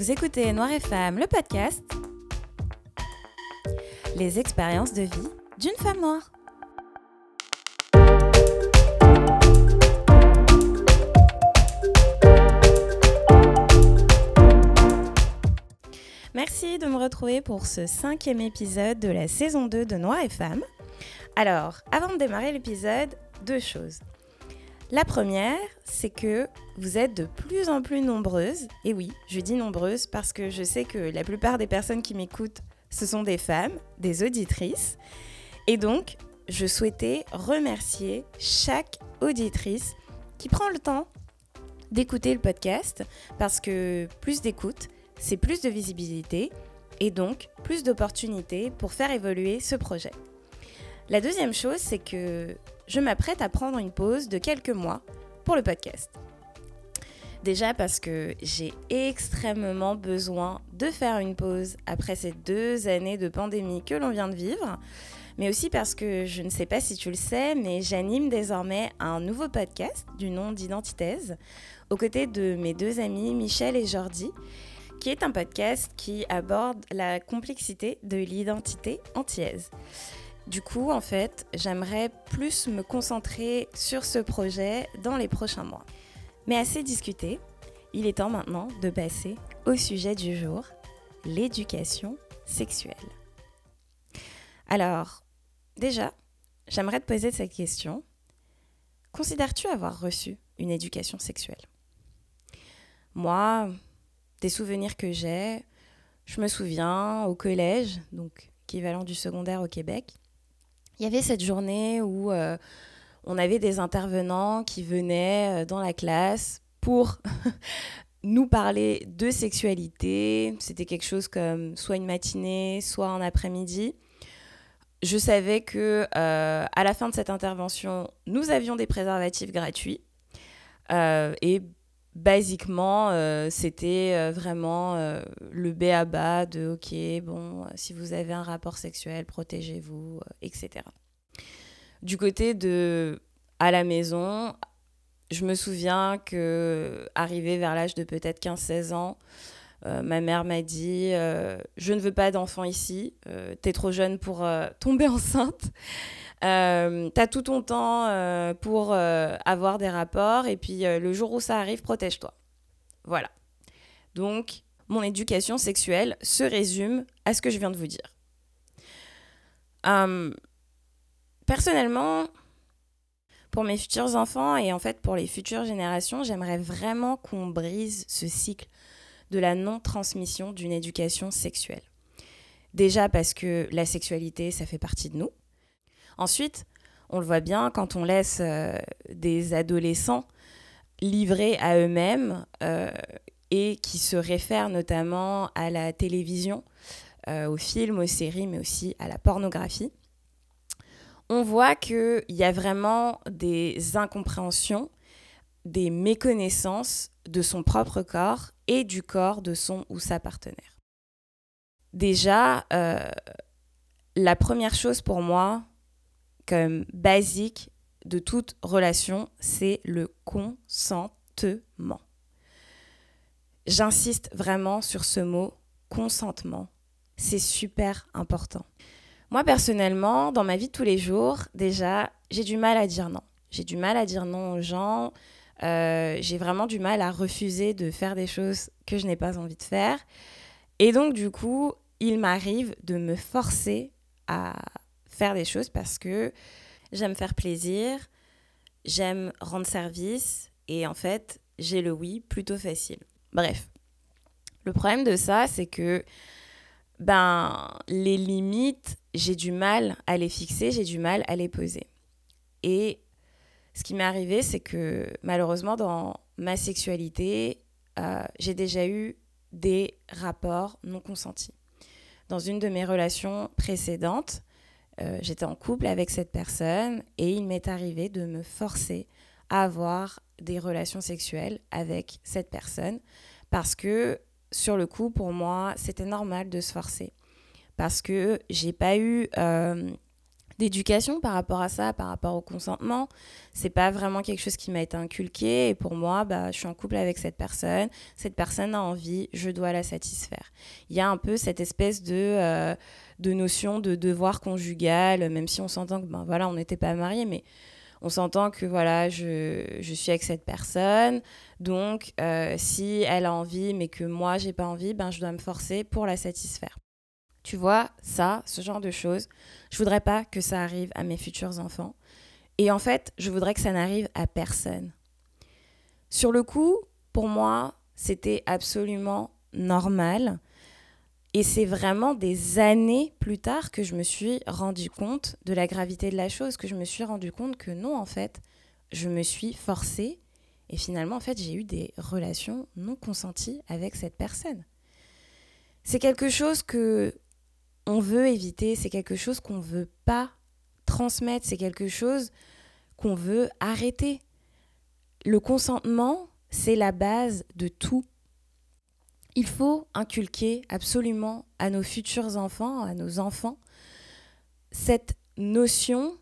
Vous écoutez Noir et Femme, le podcast. Les expériences de vie d'une femme noire. Merci de me retrouver pour ce cinquième épisode de la saison 2 de Noir et Femme. Alors, avant de démarrer l'épisode, deux choses. La première, c'est que vous êtes de plus en plus nombreuses, et oui, je dis nombreuses parce que je sais que la plupart des personnes qui m'écoutent, ce sont des femmes, des auditrices, et donc je souhaitais remercier chaque auditrice qui prend le temps d'écouter le podcast, parce que plus d'écoute, c'est plus de visibilité, et donc plus d'opportunités pour faire évoluer ce projet. La deuxième chose, c'est que je m'apprête à prendre une pause de quelques mois pour le podcast. Déjà parce que j'ai extrêmement besoin de faire une pause après ces deux années de pandémie que l'on vient de vivre, mais aussi parce que je ne sais pas si tu le sais, mais j'anime désormais un nouveau podcast du nom d'Identithèse aux côtés de mes deux amis Michel et Jordi, qui est un podcast qui aborde la complexité de l'identité antillaise. Du coup, en fait, j'aimerais plus me concentrer sur ce projet dans les prochains mois. Mais assez discuté, il est temps maintenant de passer au sujet du jour, l'éducation sexuelle. Alors, déjà, j'aimerais te poser cette question. Considères-tu avoir reçu une éducation sexuelle? Moi, des souvenirs que j'ai, je me souviens au collège, donc équivalent du secondaire au Québec, il y avait cette journée où euh, on avait des intervenants qui venaient euh, dans la classe pour nous parler de sexualité. C'était quelque chose comme soit une matinée, soit un après-midi. Je savais que euh, à la fin de cette intervention, nous avions des préservatifs gratuits. et basiquement, c'était vraiment le B à bas de OK, bon, si vous avez un rapport sexuel, protégez-vous, etc. Du côté de à la maison, je me souviens que arrivé vers l'âge de peut-être 15-16 ans, ma mère m'a dit Je ne veux pas d'enfant ici, t'es trop jeune pour tomber enceinte. Euh, t'as tout ton temps euh, pour euh, avoir des rapports et puis le jour où ça arrive, protège-toi. Voilà. Donc, mon éducation sexuelle se résume à ce que je viens de vous dire. personnellement, pour mes futurs enfants et en fait pour les futures générations, j'aimerais vraiment qu'on brise ce cycle de la non-transmission d'une éducation sexuelle. Déjà parce que la sexualité, ça fait partie de nous. Ensuite, on le voit bien quand on laisse euh, des adolescents livrés à eux-mêmes euh, et qui se réfèrent notamment à la télévision, euh, aux films, aux séries, mais aussi à la pornographie. On voit qu'il y a vraiment des incompréhensions, des méconnaissances de son propre corps et du corps de son ou sa partenaire. Déjà, la première chose pour moi, basique de toute relation, c'est le consentement. J'insiste vraiment sur ce mot consentement. C'est super important. Moi, personnellement, dans ma vie de tous les jours, déjà, j'ai du mal à dire non. J'ai du mal à dire non aux gens. Euh, j'ai vraiment du mal à refuser de faire des choses que je n'ai pas envie de faire. Et donc, du coup, il m'arrive de me forcer à faire des choses parce que j'aime faire plaisir, j'aime rendre service et en fait, j'ai le oui plutôt facile. Bref. Le problème de ça, c'est que ben les limites, j'ai du mal à les fixer, j'ai du mal à les poser. Et ce qui m'est arrivé, c'est que malheureusement, dans ma sexualité, euh, j'ai déjà eu des rapports non consentis. Dans une de mes relations précédentes, euh, j'étais en couple avec cette personne et il m'est arrivé de me forcer à avoir des relations sexuelles avec cette personne parce que sur le coup, pour moi, c'était normal de se forcer parce que j'ai pas eu euh, d'éducation par rapport à ça, par rapport au consentement. C'est pas vraiment quelque chose qui m'a été inculqué. Et pour moi, bah, je suis en couple avec cette personne. Cette personne a envie, je dois la satisfaire. Il y a un peu cette espèce de, euh, de notion de devoir conjugal, même si on s'entend que, ben voilà, on n'était pas mariés, mais on s'entend que voilà, je, je, suis avec cette personne. Donc, euh, si elle a envie, mais que moi, j'ai pas envie, ben, je dois me forcer pour la satisfaire. Tu vois, ça, ce genre de choses, je voudrais pas que ça arrive à mes futurs enfants. Et en fait, je voudrais que ça n'arrive à personne. Sur le coup, pour moi, c'était absolument normal. Et c'est vraiment des années plus tard que je me suis rendu compte de la gravité de la chose, que je me suis rendu compte que non, en fait, je me suis forcée. Et finalement, en fait, j'ai eu des relations non consenties avec cette personne. C'est quelque chose que on veut éviter, c'est quelque chose qu'on veut pas transmettre, c'est quelque chose qu'on veut arrêter. Le consentement, c'est la base de tout. Il faut inculquer absolument à nos futurs enfants, à nos enfants, cette notion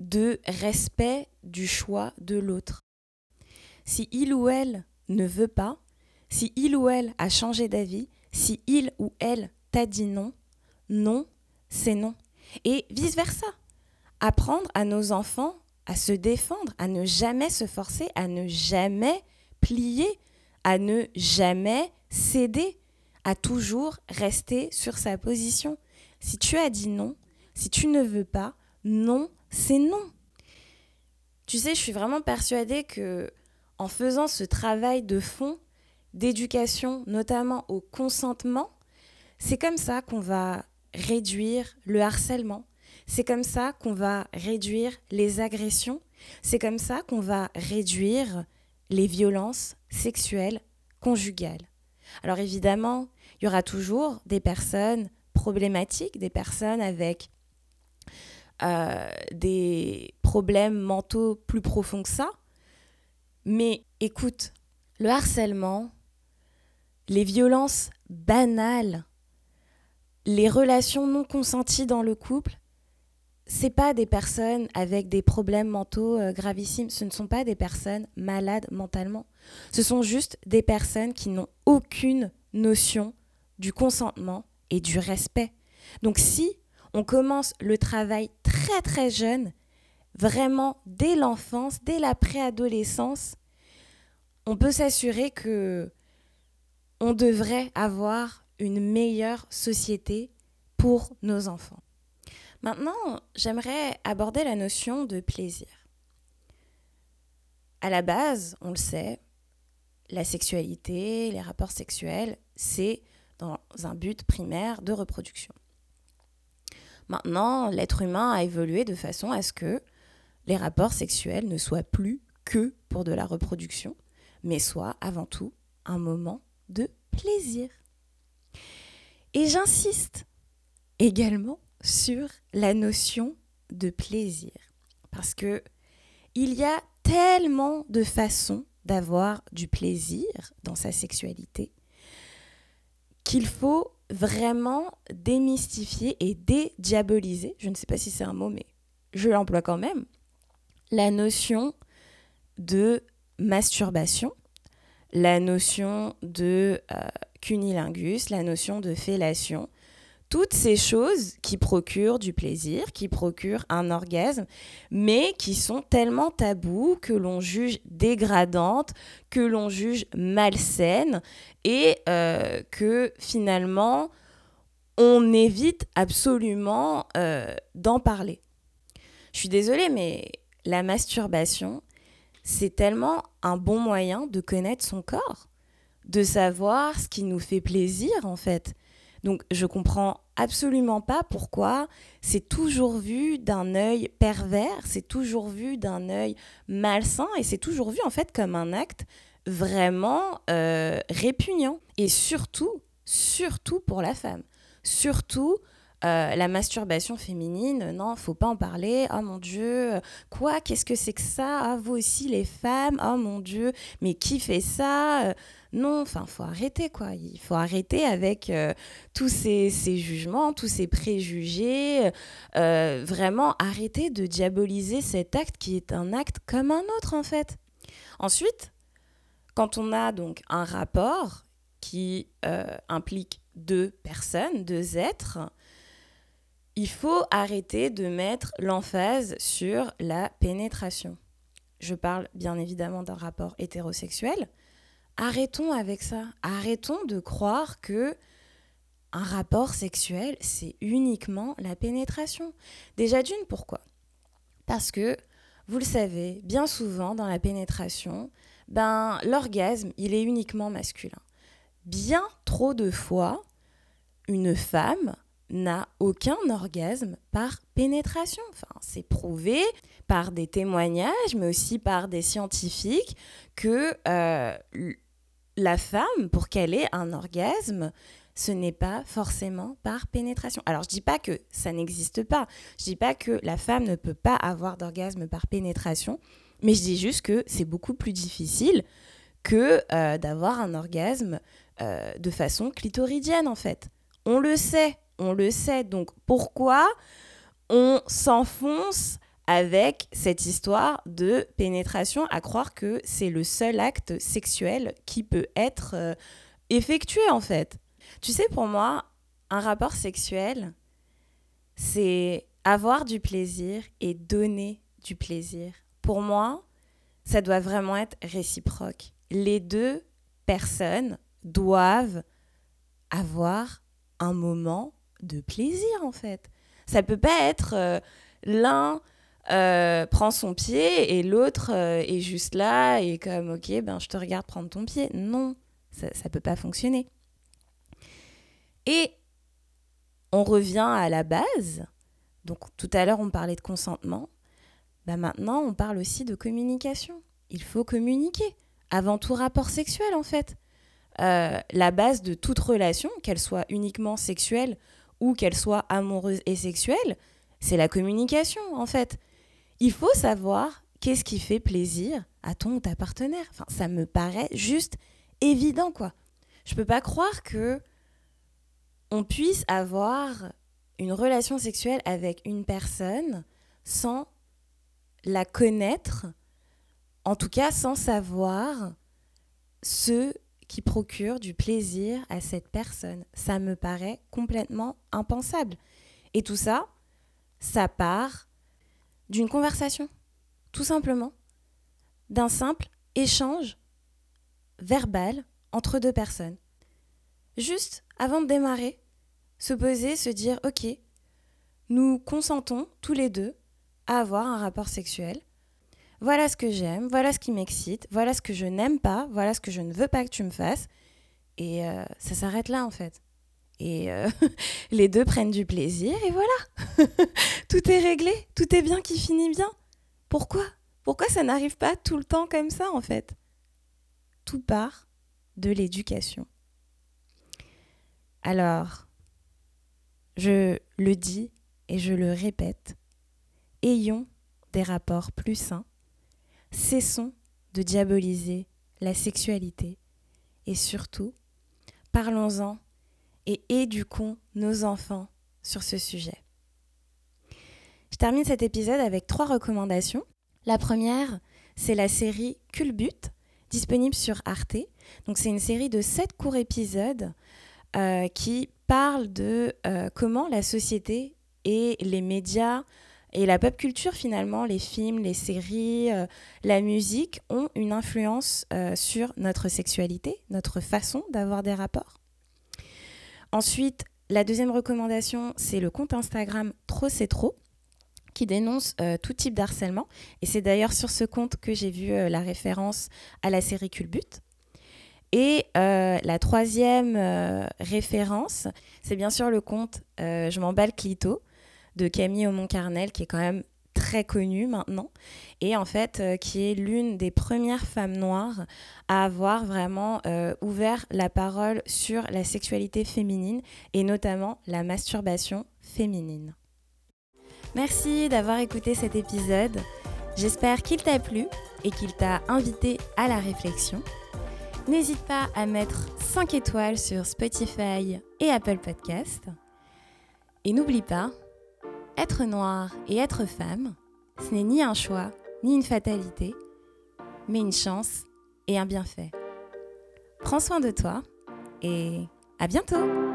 de respect du choix de l'autre. Si il ou elle ne veut pas, si il ou elle a changé d'avis, si il ou elle t'a dit non, non, c'est non. Et vice-versa. Apprendre à nos enfants à se défendre, à ne jamais se forcer, à ne jamais plier, à ne jamais céder, à toujours rester sur sa position. Si tu as dit non, si tu ne veux pas, non, c'est non. Tu sais, je suis vraiment persuadée que en faisant ce travail de fond d'éducation, notamment au consentement, c'est comme ça qu'on va réduire le harcèlement. C'est comme ça qu'on va réduire les agressions. C'est comme ça qu'on va réduire les violences sexuelles conjugales. Alors évidemment, il y aura toujours des personnes problématiques, des personnes avec euh, des problèmes mentaux plus profonds que ça. Mais écoute, le harcèlement, les violences banales les relations non consenties dans le couple, c'est pas des personnes avec des problèmes mentaux euh, gravissimes, ce ne sont pas des personnes malades mentalement. Ce sont juste des personnes qui n'ont aucune notion du consentement et du respect. Donc si on commence le travail très très jeune, vraiment dès l'enfance, dès la préadolescence, on peut s'assurer que on devrait avoir une meilleure société pour nos enfants. Maintenant, j'aimerais aborder la notion de plaisir. À la base, on le sait, la sexualité, les rapports sexuels, c'est dans un but primaire de reproduction. Maintenant, l'être humain a évolué de façon à ce que les rapports sexuels ne soient plus que pour de la reproduction, mais soient avant tout un moment de plaisir. Et j'insiste également sur la notion de plaisir. Parce que il y a tellement de façons d'avoir du plaisir dans sa sexualité qu'il faut vraiment démystifier et dédiaboliser, je ne sais pas si c'est un mot, mais je l'emploie quand même, la notion de masturbation, la notion de euh, cunilingus, la notion de fellation, toutes ces choses qui procurent du plaisir, qui procurent un orgasme, mais qui sont tellement tabous que l'on juge dégradantes, que l'on juge malsaines et euh, que finalement on évite absolument euh, d'en parler. Je suis désolée, mais la masturbation, c'est tellement un bon moyen de connaître son corps de savoir ce qui nous fait plaisir en fait. Donc je comprends absolument pas pourquoi c'est toujours vu d'un œil pervers, c'est toujours vu d'un œil malsain et c'est toujours vu en fait comme un acte vraiment euh, répugnant. Et surtout, surtout pour la femme. Surtout euh, la masturbation féminine, non, faut pas en parler. Oh mon Dieu, quoi Qu'est-ce que c'est que ça? Ah, vous aussi les femmes Oh mon Dieu, mais qui fait ça? Non, enfin, faut arrêter quoi. Il faut arrêter avec tous ces, jugements, tous ces préjugés. vraiment, arrêter de diaboliser cet acte qui est un acte comme un autre en fait. Ensuite, quand on a donc un rapport qui euh, implique deux personnes, deux êtres, il faut arrêter de mettre l'emphase sur la pénétration. Je parle bien évidemment d'un rapport hétérosexuel. Arrêtons avec ça. Arrêtons de croire que un rapport sexuel, c'est uniquement la pénétration. Déjà d'une, pourquoi? Parce que, vous le savez, bien souvent dans la pénétration, ben, l'orgasme, il est uniquement masculin. Bien trop de fois, une femme n'a aucun orgasme par pénétration. Enfin, c'est prouvé par des témoignages, mais aussi par des scientifiques, que euh, la femme, pour qu'elle ait un orgasme, ce n'est pas forcément par pénétration. Alors, je dis pas que ça n'existe pas. Je dis pas que la femme ne peut pas avoir d'orgasme par pénétration. Mais je dis juste que c'est beaucoup plus difficile que euh, d'avoir un orgasme euh, de façon clitoridienne, en fait. On le sait, on le sait. Donc pourquoi on s'enfonce avec cette histoire de pénétration à croire que c'est le seul acte sexuel qui peut être euh, effectué, en fait? Tu sais, pour moi, un rapport sexuel, c'est avoir du plaisir et donner du plaisir pour moi, ça doit vraiment être réciproque. Les deux personnes doivent avoir un moment de plaisir en fait. Ça peut pas être euh, l'un euh, prend son pied et l'autre euh, est juste là et comme ok ben je te regarde prendre ton pied. Non, ça, ça peut pas fonctionner. Et on revient à la base. Donc tout à l'heure on parlait de consentement. Bah, maintenant, on parle aussi de communication. Il faut communiquer. Avant tout rapport sexuel, en fait. La base de toute relation, qu'elle soit uniquement sexuelle ou qu'elle soit amoureuse et sexuelle, c'est la communication, en fait. Il faut savoir qu'est-ce qui fait plaisir à ton ou ta partenaire. Enfin, ça me paraît juste évident, quoi. Je peux pas croire que on puisse avoir une relation sexuelle avec une personne sans la connaître, en tout cas sans savoir ce qui procure du plaisir à cette personne. Ça me paraît complètement impensable. Et tout ça, ça part d'une conversation, tout simplement, d'un simple échange verbal entre deux personnes. Juste avant de démarrer, se poser, se dire, ok, nous consentons tous les deux à avoir un rapport sexuel. Voilà ce que j'aime, voilà ce qui m'excite, voilà ce que je n'aime pas, voilà ce que je ne veux pas que tu me fasses. Et euh, ça s'arrête là en fait. Et euh, les deux prennent du plaisir et voilà. tout est réglé, tout est bien qui finit bien. Pourquoi? Pourquoi ça n'arrive pas tout le temps comme ça en fait? Tout part de l'éducation. Alors, je le dis et je le répète, ayons des rapports plus sains, cessons de diaboliser la sexualité et surtout, parlons-en et éduquons nos enfants sur ce sujet. Je termine cet épisode avec trois recommandations. La première, c'est la série Culbut, disponible sur Arte. Donc c'est une série de sept courts épisodes euh, qui parlent de euh, comment la société et les médias et la pop culture finalement, les films, les séries, euh, la musique ont une influence euh, sur notre sexualité, notre façon d'avoir des rapports. Ensuite, la deuxième recommandation, c'est le compte Instagram Trop c'est trop qui dénonce euh, tout type d'harcèlement. Et c'est d'ailleurs sur ce compte que j'ai vu la référence à la série Culbut. Et la troisième référence, c'est bien sûr le compte Je m'emballe Clito, de Camille Aumont-Carnel, qui est quand même très connue maintenant et en fait qui est l'une des premières femmes noires à avoir vraiment ouvert la parole sur la sexualité féminine et notamment la masturbation féminine. Merci d'avoir écouté cet épisode. J'espère qu'il t'a plu et qu'il t'a invité à la réflexion. N'hésite pas à mettre 5 étoiles sur Spotify et Apple Podcast. Et n'oublie pas, être noir et être femme, ce n'est ni un choix, ni une fatalité, mais une chance et un bienfait. Prends soin de toi et à bientôt